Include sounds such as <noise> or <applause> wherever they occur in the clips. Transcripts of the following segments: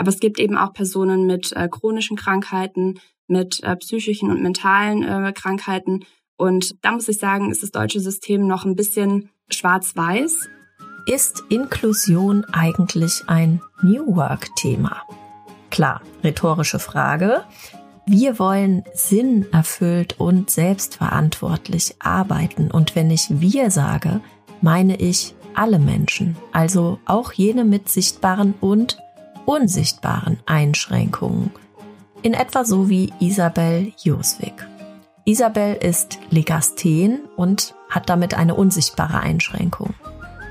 Aber es gibt eben auch Personen mit äh, chronischen Krankheiten, mit äh, psychischen und mentalen äh, Krankheiten. Und da muss ich sagen, ist das deutsche System noch ein bisschen schwarz-weiß. Ist Inklusion eigentlich ein New Work-Thema? Klar, rhetorische Frage. Wir wollen sinn erfüllt und selbstverantwortlich arbeiten. Und wenn ich wir sage, meine ich alle Menschen, also auch jene mit sichtbaren und unsichtbaren Einschränkungen. In etwa so wie Isabel Joswig. Isabel ist Legasthен und hat damit eine unsichtbare Einschränkung.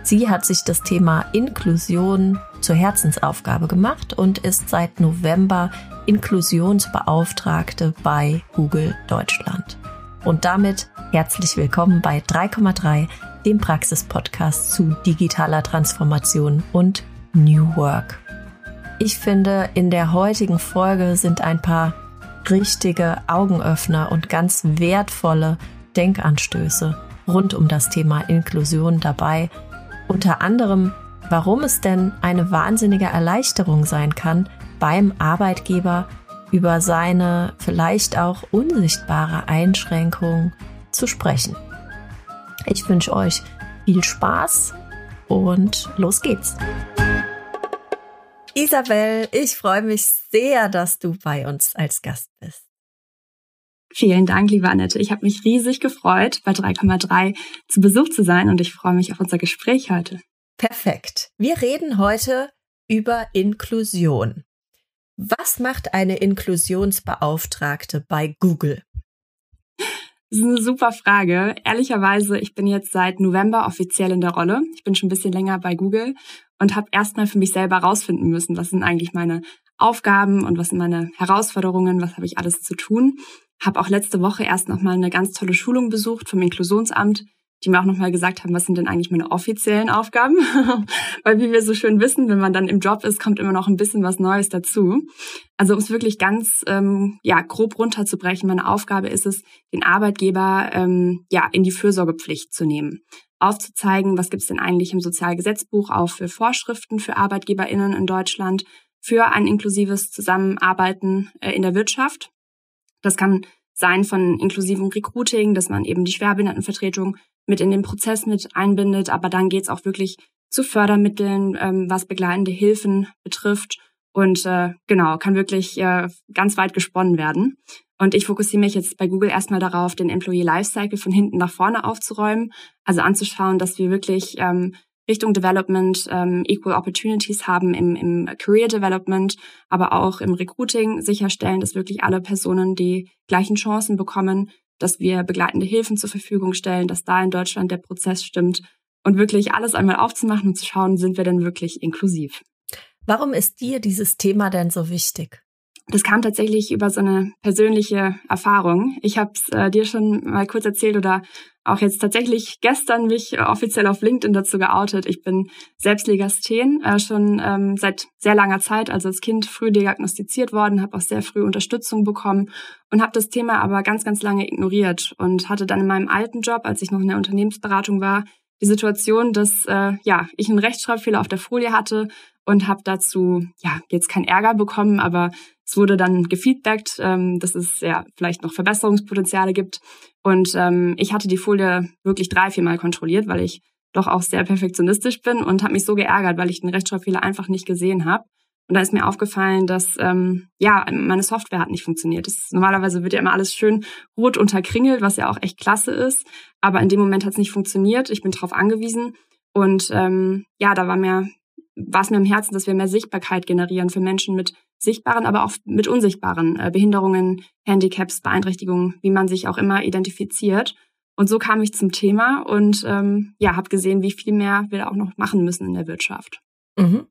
Sie hat sich das Thema Inklusion zur Herzensaufgabe gemacht und ist seit November Inklusionsbeauftragte bei Google Deutschland. Und damit herzlich willkommen bei 3,3, dem Praxis-Podcast zu digitaler Transformation und New Work. Ich finde, in der heutigen Folge sind ein paar richtige Augenöffner und ganz wertvolle Denkanstöße rund um das Thema Inklusion dabei. Unter anderem, warum es denn eine wahnsinnige Erleichterung sein kann, beim Arbeitgeber über seine vielleicht auch unsichtbare Einschränkung zu sprechen. Ich wünsche euch viel Spaß und los geht's. Isabel, ich freue mich sehr, dass du bei uns als Gast bist. Vielen Dank, liebe Annette. Ich habe mich riesig gefreut, bei 3,3 zu Besuch zu sein und ich freue mich auf unser Gespräch heute. Perfekt. Wir reden heute über Inklusion. Was macht eine Inklusionsbeauftragte bei Google? Das ist eine super Frage. Ehrlicherweise, ich bin jetzt seit November offiziell in der Rolle. Ich bin schon ein bisschen länger bei Google und habe erstmal für mich selber rausfinden müssen, was sind eigentlich meine Aufgaben und was sind meine Herausforderungen, was habe ich alles zu tun. Habe auch letzte Woche erst nochmal eine ganz tolle Schulung besucht vom Inklusionsamt, die mir auch nochmal gesagt haben, was sind denn eigentlich meine offiziellen Aufgaben? <laughs> Weil wie wir so schön wissen, wenn man dann im Job ist, kommt immer noch ein bisschen was Neues dazu. Also um es wirklich ganz ähm, ja grob runterzubrechen, meine Aufgabe ist es, den Arbeitgeber ähm, ja in die Fürsorgepflicht zu nehmen aufzuzeigen, was gibt es denn eigentlich im Sozialgesetzbuch auch für Vorschriften für ArbeitgeberInnen in Deutschland für ein inklusives Zusammenarbeiten äh, in der Wirtschaft. Das kann sein von inklusivem Recruiting, dass man eben die Schwerbehindertenvertretung mit in den Prozess mit einbindet, aber dann geht's auch wirklich zu Fördermitteln, ähm, was begleitende Hilfen betrifft und äh, genau, kann wirklich äh, ganz weit gesponnen werden. Und ich fokussiere mich jetzt bei Google erstmal darauf, den Employee Lifecycle von hinten nach vorne aufzuräumen, also anzuschauen, dass wir wirklich ähm, Richtung Development ähm, Equal Opportunities haben im, im Career Development, aber auch im Recruiting sicherstellen, dass wirklich alle Personen die gleichen Chancen bekommen, dass wir begleitende Hilfen zur Verfügung stellen, dass da in Deutschland der Prozess stimmt und wirklich alles einmal aufzumachen und zu schauen, sind wir denn wirklich inklusiv. Warum ist dir dieses Thema denn so wichtig? Das kam tatsächlich über so eine persönliche Erfahrung. Ich habe es äh, dir schon mal kurz erzählt oder auch jetzt tatsächlich gestern mich offiziell auf LinkedIn dazu geoutet. Ich bin selbst Legasthен, äh, schon ähm, seit sehr langer Zeit, also als Kind früh diagnostiziert worden, habe auch sehr früh Unterstützung bekommen und habe das Thema aber ganz, ganz lange ignoriert und hatte dann in meinem alten Job, als ich noch in der Unternehmensberatung war, die Situation, dass äh, ja ich einen Rechtschreibfehler auf der Folie hatte und habe dazu ja jetzt keinen Ärger bekommen, aber es wurde dann gefeedbackt, ähm, dass es ja vielleicht noch Verbesserungspotenziale gibt. Und ähm, ich hatte die Folie wirklich drei, viermal kontrolliert, weil ich doch auch sehr perfektionistisch bin und habe mich so geärgert, weil ich den Rechtschreibfehler einfach nicht gesehen habe. Und da ist mir aufgefallen, dass ähm, ja meine Software hat nicht funktioniert. Das, normalerweise wird ja immer alles schön rot unterkringelt, was ja auch echt klasse ist. Aber in dem Moment hat es nicht funktioniert. Ich bin darauf angewiesen. Und ähm, ja, da war mir war es mir am Herzen, dass wir mehr Sichtbarkeit generieren für Menschen mit sichtbaren, aber auch mit unsichtbaren äh, Behinderungen, Handicaps, Beeinträchtigungen, wie man sich auch immer identifiziert. Und so kam ich zum Thema und ähm, ja, habe gesehen, wie viel mehr wir da auch noch machen müssen in der Wirtschaft. Mhm.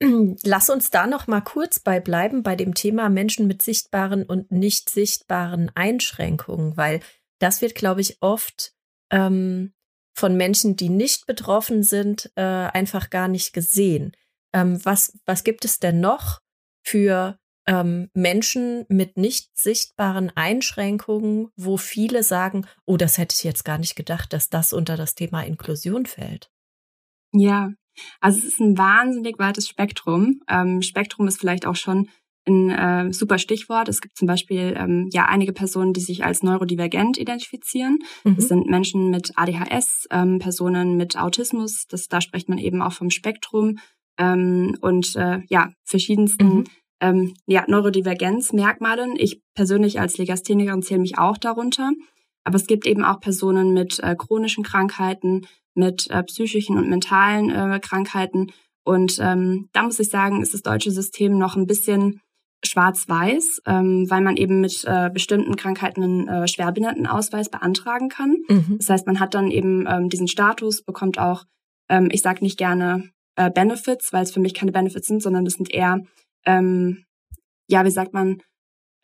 <clears throat> Lass uns da noch mal kurz bei bleiben bei dem Thema Menschen mit sichtbaren und nicht sichtbaren Einschränkungen, weil das wird, glaube ich, oft ähm, von Menschen, die nicht betroffen sind, äh, einfach gar nicht gesehen. Ähm, was, was gibt es denn noch für ähm, Menschen mit nicht sichtbaren Einschränkungen, wo viele sagen, oh, das hätte ich jetzt gar nicht gedacht, dass das unter das Thema Inklusion fällt? Ja, Also es ist ein wahnsinnig weites Spektrum. Ähm, Spektrum ist vielleicht auch schon ein äh, super Stichwort. Es gibt zum Beispiel ähm, ja einige Personen, die sich als neurodivergent identifizieren. Mhm. Das sind Menschen mit ADHS, ähm, Personen mit Autismus. Das, da spricht man eben auch vom Spektrum ähm, und äh, ja verschiedensten mhm. ähm, ja, Neurodivergenzmerkmalen. Ich persönlich als Legasthenikerin zähle mich auch darunter. Aber es gibt eben auch Personen mit äh, chronischen Krankheiten, mit äh, psychischen und mentalen äh, Krankheiten. Und ähm, da muss ich sagen, ist das deutsche System noch ein bisschen schwarz-weiß, ähm, weil man eben mit äh, bestimmten Krankheiten einen äh, Schwerbehindertenausweis beantragen kann. Mhm. Das heißt, man hat dann eben ähm, diesen Status, bekommt auch, ähm, ich sage nicht gerne äh, Benefits, weil es für mich keine Benefits sind, sondern das sind eher, ähm, ja, wie sagt man,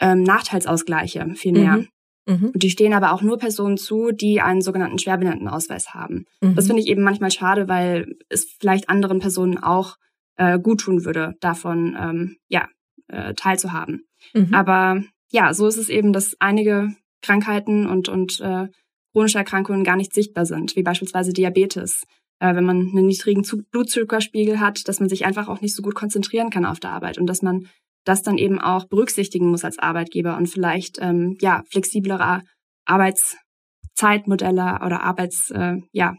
ähm, Nachteilsausgleiche vielmehr. Mhm. Mhm. Und die stehen aber auch nur Personen zu, die einen sogenannten Schwerbehindertenausweis haben. Mhm. Das finde ich eben manchmal schade, weil es vielleicht anderen Personen auch äh, gut tun würde, davon ähm, ja äh, teilzuhaben. Mhm. Aber ja, so ist es eben, dass einige Krankheiten und, und äh, chronische Erkrankungen gar nicht sichtbar sind, wie beispielsweise Diabetes. Äh, wenn man einen niedrigen Blutzuckerspiegel hat, dass man sich einfach auch nicht so gut konzentrieren kann auf der Arbeit und dass man das dann eben auch berücksichtigen muss als Arbeitgeber und vielleicht ähm, ja flexiblere Arbeitszeitmodelle oder Arbeits äh, ja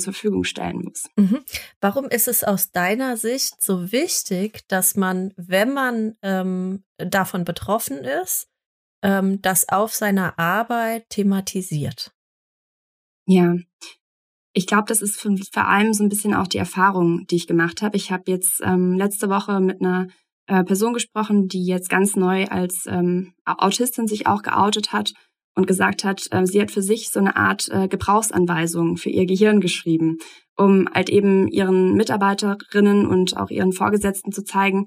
zur Verfügung stellen muss. Mhm. Warum ist es aus deiner Sicht so wichtig, dass man, wenn man ähm, davon betroffen ist, ähm, das auf seiner Arbeit thematisiert? Ja, ich glaube, das ist vor allem so ein bisschen auch die Erfahrung, die ich gemacht habe. Ich habe jetzt ähm, letzte Woche mit einer äh, Person gesprochen, die jetzt ganz neu als ähm, Autistin sich auch geoutet hat und gesagt hat, äh, sie hat für sich so eine Art äh, Gebrauchsanweisung für ihr Gehirn geschrieben, um halt eben ihren Mitarbeiterinnen und auch ihren Vorgesetzten zu zeigen,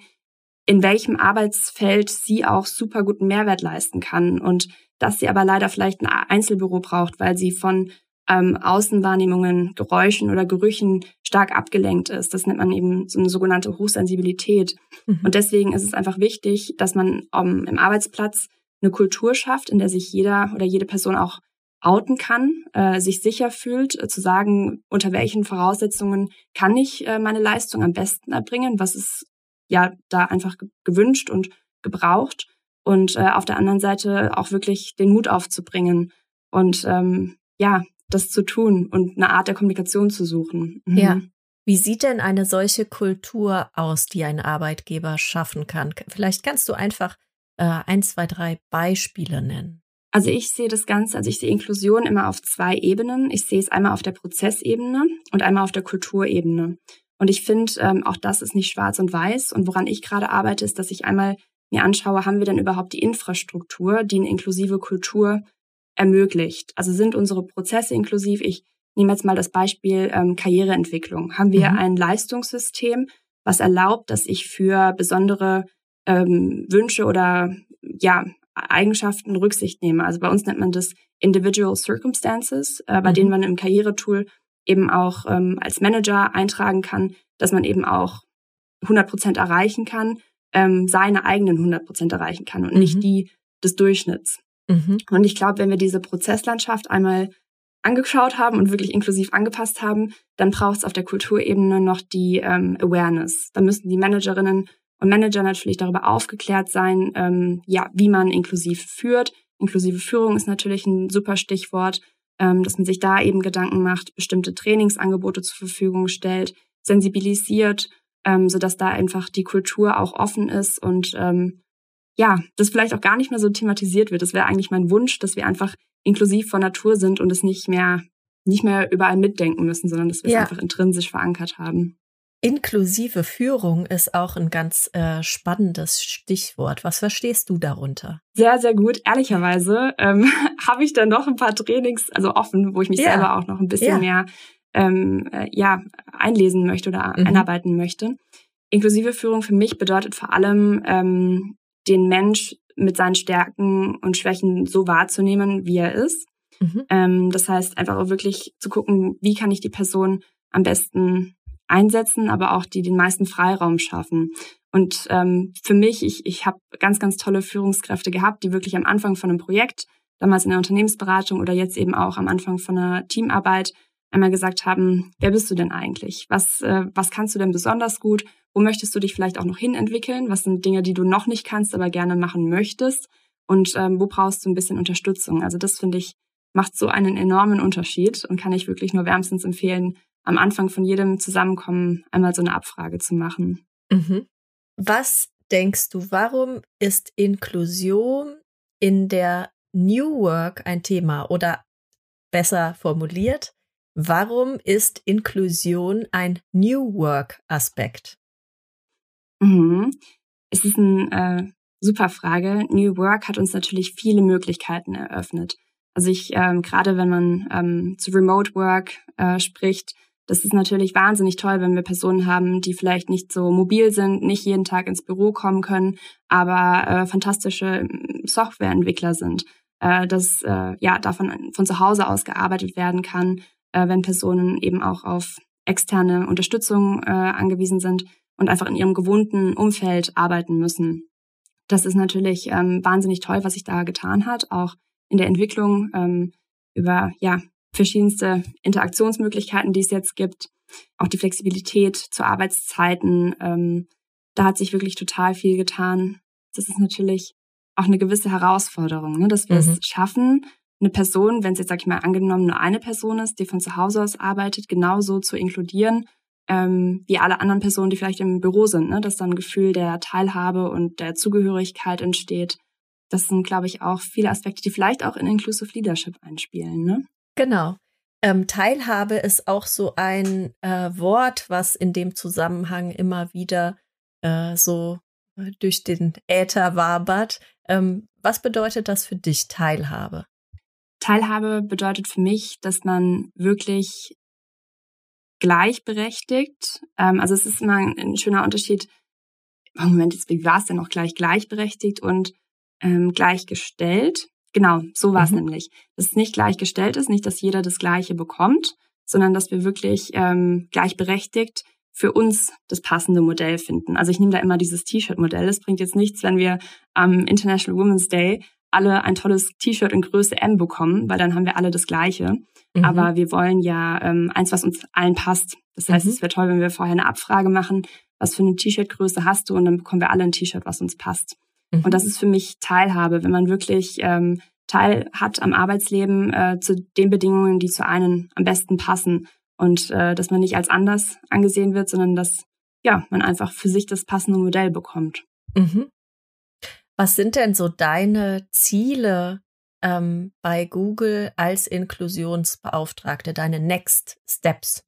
in welchem Arbeitsfeld sie auch super guten Mehrwert leisten kann und dass sie aber leider vielleicht ein Einzelbüro braucht, weil sie von ähm, Außenwahrnehmungen, Geräuschen oder Gerüchen stark abgelenkt ist. Das nennt man eben so eine sogenannte Hochsensibilität. Mhm. Und deswegen ist es einfach wichtig, dass man um, im Arbeitsplatz eine Kultur schafft, in der sich jeder oder jede Person auch outen kann, äh, sich sicher fühlt, äh, zu sagen, unter welchen Voraussetzungen kann ich äh, meine Leistung am besten erbringen, was ist ja da einfach gewünscht und gebraucht und äh, auf der anderen Seite auch wirklich den Mut aufzubringen und ähm, ja, das zu tun und eine Art der Kommunikation zu suchen. Mhm. Ja. Wie sieht denn eine solche Kultur aus, die ein Arbeitgeber schaffen kann? Vielleicht kannst du einfach äh, ein, zwei, drei Beispiele nennen? Also ich sehe das Ganze, also ich sehe Inklusion immer auf zwei Ebenen. Ich sehe es einmal auf der Prozessebene und einmal auf der Kulturebene. Und ich finde, ähm, auch das ist nicht schwarz und weiß. Und woran ich gerade arbeite, ist, dass ich einmal mir anschaue, haben wir denn überhaupt die Infrastruktur, die eine inklusive Kultur ermöglicht? Also sind unsere Prozesse inklusiv? Ich nehme jetzt mal das Beispiel ähm, Karriereentwicklung. Haben wir mhm. ein Leistungssystem, was erlaubt, dass ich für besondere ähm, Wünsche oder ja Eigenschaften Rücksicht nehme. Also bei uns nennt man das Individual Circumstances, äh, bei mhm. denen man im Karrieretool eben auch ähm, als Manager eintragen kann, dass man eben auch 100 Prozent erreichen kann, ähm, seine eigenen 100 Prozent erreichen kann und mhm. nicht die des Durchschnitts. Mhm. Und ich glaube, wenn wir diese Prozesslandschaft einmal angeschaut haben und wirklich inklusiv angepasst haben, dann braucht es auf der Kulturebene noch die ähm, Awareness. Da müssen die Managerinnen und Manager natürlich darüber aufgeklärt sein, ähm, ja, wie man inklusiv führt. Inklusive Führung ist natürlich ein super Stichwort, ähm, dass man sich da eben Gedanken macht, bestimmte Trainingsangebote zur Verfügung stellt, sensibilisiert, ähm, sodass da einfach die Kultur auch offen ist und ähm, ja, das vielleicht auch gar nicht mehr so thematisiert wird. Das wäre eigentlich mein Wunsch, dass wir einfach inklusiv von Natur sind und es nicht mehr nicht mehr überall mitdenken müssen, sondern dass wir ja. es einfach intrinsisch verankert haben. Inklusive Führung ist auch ein ganz äh, spannendes Stichwort. Was verstehst du darunter? Sehr, sehr gut. Ehrlicherweise ähm, <laughs> habe ich da noch ein paar Trainings, also offen, wo ich mich ja. selber auch noch ein bisschen ja. mehr ähm, äh, ja, einlesen möchte oder mhm. einarbeiten möchte. Inklusive Führung für mich bedeutet vor allem, ähm, den Mensch mit seinen Stärken und Schwächen so wahrzunehmen, wie er ist. Mhm. Ähm, das heißt, einfach auch wirklich zu gucken, wie kann ich die Person am besten einsetzen, aber auch die den meisten Freiraum schaffen. Und ähm, für mich, ich, ich habe ganz, ganz tolle Führungskräfte gehabt, die wirklich am Anfang von einem Projekt, damals in der Unternehmensberatung oder jetzt eben auch am Anfang von einer Teamarbeit, einmal gesagt haben, wer bist du denn eigentlich? Was, äh, was kannst du denn besonders gut? Wo möchtest du dich vielleicht auch noch hin entwickeln? Was sind Dinge, die du noch nicht kannst, aber gerne machen möchtest? Und ähm, wo brauchst du ein bisschen Unterstützung? Also das finde ich macht so einen enormen Unterschied und kann ich wirklich nur wärmstens empfehlen, am Anfang von jedem Zusammenkommen einmal so eine Abfrage zu machen. Mhm. Was denkst du, warum ist Inklusion in der New Work ein Thema? Oder besser formuliert, warum ist Inklusion ein New Work Aspekt? Mhm. Es ist eine äh, super Frage. New Work hat uns natürlich viele Möglichkeiten eröffnet. Also ich, ähm, gerade wenn man ähm, zu Remote Work äh, spricht, das ist natürlich wahnsinnig toll, wenn wir Personen haben, die vielleicht nicht so mobil sind, nicht jeden Tag ins Büro kommen können, aber äh, fantastische ähm, Softwareentwickler sind. Äh, dass äh, ja davon von zu Hause aus gearbeitet werden kann, äh, wenn Personen eben auch auf externe Unterstützung äh, angewiesen sind und einfach in ihrem gewohnten Umfeld arbeiten müssen. Das ist natürlich ähm, wahnsinnig toll, was sich da getan hat, auch in der Entwicklung ähm, über ja verschiedenste Interaktionsmöglichkeiten, die es jetzt gibt, auch die Flexibilität zu Arbeitszeiten. Ähm, da hat sich wirklich total viel getan. Das ist natürlich auch eine gewisse Herausforderung, ne, dass wir mhm. es schaffen, eine Person, wenn es jetzt, sag ich mal, angenommen nur eine Person ist, die von zu Hause aus arbeitet, genauso zu inkludieren, ähm, wie alle anderen Personen, die vielleicht im Büro sind, ne, dass dann ein Gefühl der Teilhabe und der Zugehörigkeit entsteht das sind, glaube ich, auch viele Aspekte, die vielleicht auch in Inclusive Leadership einspielen. Ne? Genau. Ähm, Teilhabe ist auch so ein äh, Wort, was in dem Zusammenhang immer wieder äh, so durch den Äther wabert. Ähm, was bedeutet das für dich, Teilhabe? Teilhabe bedeutet für mich, dass man wirklich gleichberechtigt, ähm, also es ist immer ein, ein schöner Unterschied, Moment, jetzt, wie war es denn noch gleich gleichberechtigt und ähm, gleichgestellt. Genau, so war es mhm. nämlich. Dass es nicht gleichgestellt ist, nicht, dass jeder das Gleiche bekommt, sondern dass wir wirklich ähm, gleichberechtigt für uns das passende Modell finden. Also ich nehme da immer dieses T-Shirt-Modell. Es bringt jetzt nichts, wenn wir am International Women's Day alle ein tolles T-Shirt in Größe M bekommen, weil dann haben wir alle das Gleiche. Mhm. Aber wir wollen ja ähm, eins, was uns allen passt. Das heißt, mhm. es wäre toll, wenn wir vorher eine Abfrage machen, was für eine T-Shirt-Größe hast du und dann bekommen wir alle ein T-Shirt, was uns passt. Mhm. Und das ist für mich Teilhabe, wenn man wirklich ähm, Teil hat am Arbeitsleben äh, zu den Bedingungen, die zu einem am besten passen. Und äh, dass man nicht als anders angesehen wird, sondern dass ja, man einfach für sich das passende Modell bekommt. Mhm. Was sind denn so deine Ziele ähm, bei Google als Inklusionsbeauftragte, deine Next Steps?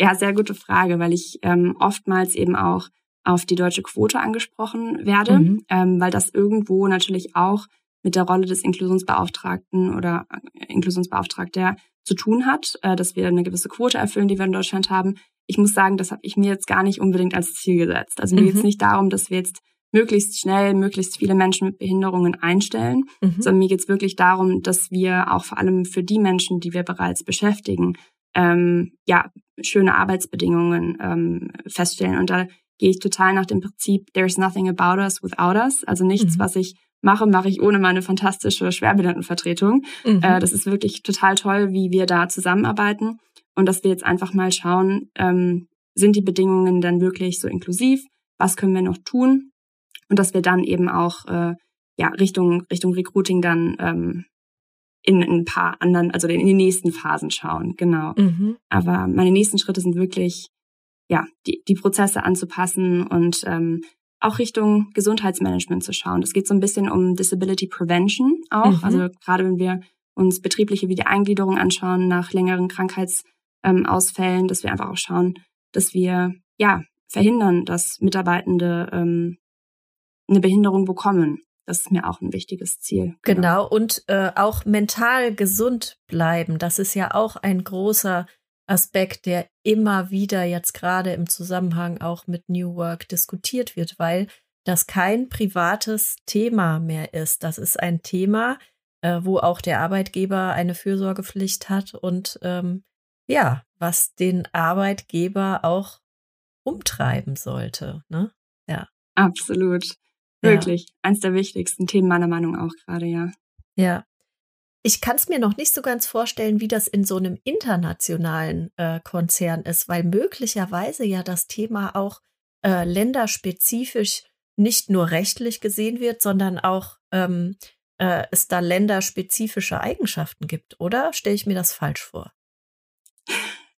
ja, sehr gute Frage, weil ich ähm, oftmals eben auch auf die deutsche Quote angesprochen werde, mhm. ähm, weil das irgendwo natürlich auch mit der Rolle des Inklusionsbeauftragten oder äh, Inklusionsbeauftragter zu tun hat, äh, dass wir eine gewisse Quote erfüllen, die wir in Deutschland haben. Ich muss sagen, das habe ich mir jetzt gar nicht unbedingt als Ziel gesetzt. Also mir mhm. geht es nicht darum, dass wir jetzt möglichst schnell möglichst viele Menschen mit Behinderungen einstellen, mhm. sondern mir geht es wirklich darum, dass wir auch vor allem für die Menschen, die wir bereits beschäftigen, ähm, ja schöne Arbeitsbedingungen ähm, feststellen. Und da gehe ich total nach dem Prinzip There's nothing about us without us. Also nichts, mhm. was ich mache, mache ich ohne meine fantastische Schwerbehindertenvertretung. Mhm. Äh, das ist wirklich total toll, wie wir da zusammenarbeiten und dass wir jetzt einfach mal schauen, ähm, sind die Bedingungen dann wirklich so inklusiv? Was können wir noch tun? Und dass wir dann eben auch äh, ja Richtung Richtung Recruiting dann ähm, in, in ein paar anderen, also in die nächsten Phasen schauen. Genau. Mhm. Aber meine nächsten Schritte sind wirklich ja, die, die Prozesse anzupassen und ähm, auch Richtung Gesundheitsmanagement zu schauen. Das geht so ein bisschen um Disability Prevention auch. Mhm. Also gerade wenn wir uns betriebliche Wiedereingliederung anschauen nach längeren Krankheitsausfällen, ähm, dass wir einfach auch schauen, dass wir ja verhindern, dass Mitarbeitende ähm, eine Behinderung bekommen. Das ist mir auch ein wichtiges Ziel. Genau, genau. und äh, auch mental gesund bleiben. Das ist ja auch ein großer Aspekt, der immer wieder jetzt gerade im Zusammenhang auch mit New Work diskutiert wird, weil das kein privates Thema mehr ist. Das ist ein Thema, äh, wo auch der Arbeitgeber eine Fürsorgepflicht hat und ähm, ja, was den Arbeitgeber auch umtreiben sollte. Ne? Ja. Absolut. Wirklich. Ja. Eins der wichtigsten Themen meiner Meinung auch gerade, ja. Ja. Ich kann es mir noch nicht so ganz vorstellen, wie das in so einem internationalen äh, Konzern ist, weil möglicherweise ja das Thema auch äh, länderspezifisch nicht nur rechtlich gesehen wird, sondern auch ähm, äh, es da länderspezifische Eigenschaften gibt, oder stelle ich mir das falsch vor?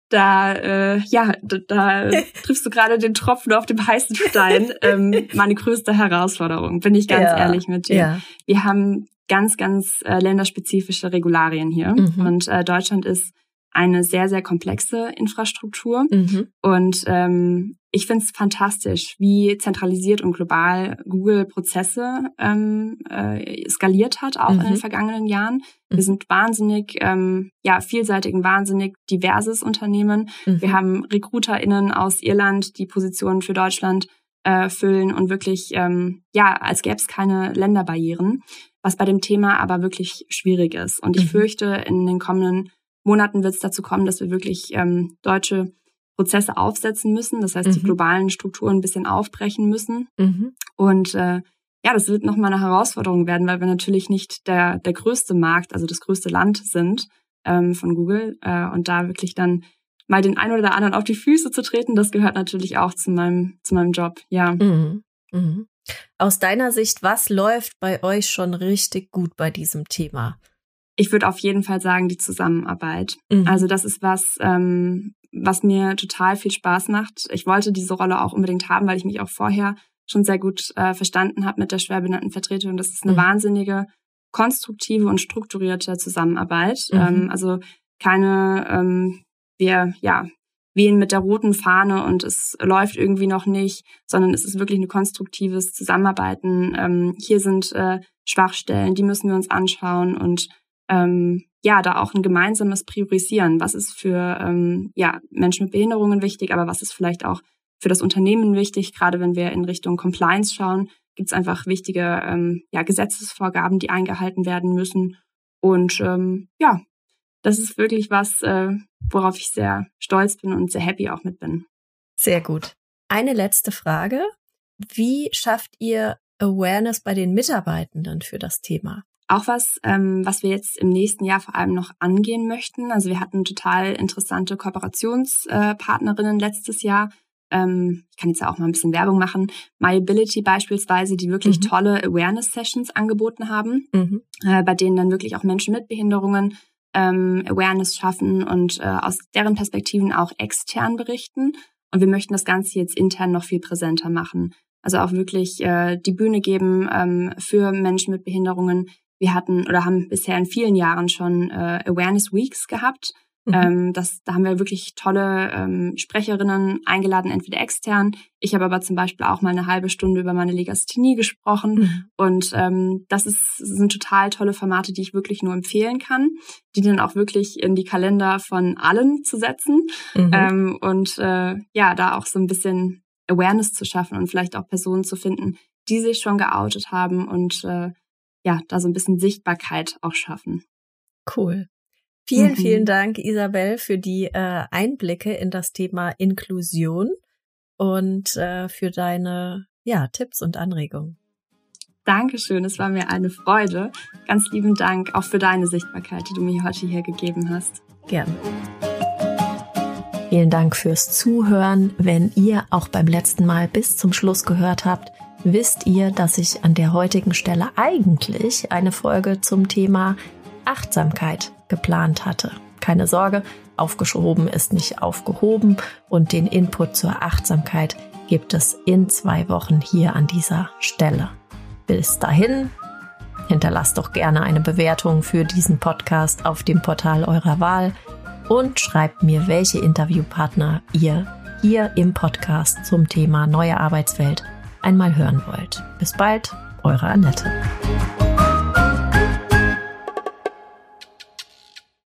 Da, äh, ja, da, da <laughs> triffst du gerade den Tropfen auf dem heißen Stein. ähm, <laughs> meine größte Herausforderung, bin ich ganz ja, ehrlich mit dir. Ja. Wir haben ganz, ganz äh, länderspezifische Regularien hier mhm. und äh, Deutschland ist eine sehr, sehr komplexe Infrastruktur. Mhm. Und ähm, ich finde es fantastisch, wie zentralisiert und global Google Prozesse ähm, äh, skaliert hat, auch mhm. in den mhm. vergangenen Jahren. Wir mhm. sind wahnsinnig, ähm, ja, vielseitig, ein wahnsinnig diverses Unternehmen. Mhm. Wir haben RecruiterInnen aus Irland, die Positionen für Deutschland äh, füllen und wirklich, ähm, ja, als gäbe es keine Länderbarrieren, was bei dem Thema aber wirklich schwierig ist. Und ich mhm. fürchte, in den kommenden Monaten wird es dazu kommen, dass wir wirklich ähm, deutsche Prozesse aufsetzen müssen. Das heißt, mhm. die globalen Strukturen ein bisschen aufbrechen müssen. Mhm. Und äh, ja, das wird nochmal eine Herausforderung werden, weil wir natürlich nicht der, der größte Markt, also das größte Land sind ähm, von Google. Äh, und da wirklich dann mal den einen oder anderen auf die Füße zu treten, das gehört natürlich auch zu meinem, zu meinem Job, ja. Mhm. Mhm. Aus deiner Sicht, was läuft bei euch schon richtig gut bei diesem Thema? Ich würde auf jeden Fall sagen, die Zusammenarbeit. Mhm. Also das ist was, ähm, was mir total viel Spaß macht. Ich wollte diese Rolle auch unbedingt haben, weil ich mich auch vorher schon sehr gut äh, verstanden habe mit der schwerbehinderten Vertretung. Das ist eine mhm. wahnsinnige, konstruktive und strukturierte Zusammenarbeit. Mhm. Ähm, also keine, ähm, wir, ja, wehen mit der roten Fahne und es läuft irgendwie noch nicht, sondern es ist wirklich ein konstruktives Zusammenarbeiten. Ähm, hier sind äh, Schwachstellen, die müssen wir uns anschauen und ähm, ja, da auch ein gemeinsames Priorisieren. Was ist für ähm, ja, Menschen mit Behinderungen wichtig, aber was ist vielleicht auch für das Unternehmen wichtig, gerade wenn wir in Richtung Compliance schauen, gibt es einfach wichtige ähm, ja, Gesetzesvorgaben, die eingehalten werden müssen. Und ähm, ja, das ist wirklich was, äh, worauf ich sehr stolz bin und sehr happy auch mit bin. Sehr gut. Eine letzte Frage. Wie schafft ihr Awareness bei den Mitarbeitenden für das Thema? Auch was, ähm, was wir jetzt im nächsten Jahr vor allem noch angehen möchten. Also wir hatten total interessante Kooperationspartnerinnen äh, letztes Jahr. Ähm, ich kann jetzt ja auch mal ein bisschen Werbung machen. MyAbility beispielsweise, die wirklich mhm. tolle Awareness-Sessions angeboten haben, mhm. äh, bei denen dann wirklich auch Menschen mit Behinderungen ähm, Awareness schaffen und äh, aus deren Perspektiven auch extern berichten. Und wir möchten das Ganze jetzt intern noch viel präsenter machen. Also auch wirklich äh, die Bühne geben ähm, für Menschen mit Behinderungen, wir hatten oder haben bisher in vielen Jahren schon äh, Awareness Weeks gehabt. Mhm. Ähm, das, da haben wir wirklich tolle ähm, Sprecherinnen eingeladen, entweder extern. Ich habe aber zum Beispiel auch mal eine halbe Stunde über meine Legasthenie gesprochen. Mhm. Und ähm, das ist, sind total tolle Formate, die ich wirklich nur empfehlen kann, die dann auch wirklich in die Kalender von allen zu setzen. Mhm. Ähm, und äh, ja, da auch so ein bisschen Awareness zu schaffen und vielleicht auch Personen zu finden, die sich schon geoutet haben und äh, ja, da so ein bisschen Sichtbarkeit auch schaffen. Cool. Vielen, mhm. vielen Dank, Isabel, für die äh, Einblicke in das Thema Inklusion und äh, für deine ja, Tipps und Anregungen. Dankeschön, es war mir eine Freude. Ganz lieben Dank auch für deine Sichtbarkeit, die du mir heute hier gegeben hast. Gern. Vielen Dank fürs Zuhören. Wenn ihr auch beim letzten Mal bis zum Schluss gehört habt, wisst ihr, dass ich an der heutigen Stelle eigentlich eine Folge zum Thema Achtsamkeit geplant hatte. Keine Sorge, aufgeschoben ist nicht aufgehoben und den Input zur Achtsamkeit gibt es in zwei Wochen hier an dieser Stelle. Bis dahin, hinterlasst doch gerne eine Bewertung für diesen Podcast auf dem Portal eurer Wahl und schreibt mir, welche Interviewpartner ihr hier im Podcast zum Thema neue Arbeitswelt einmal hören wollt. Bis bald, eure Annette.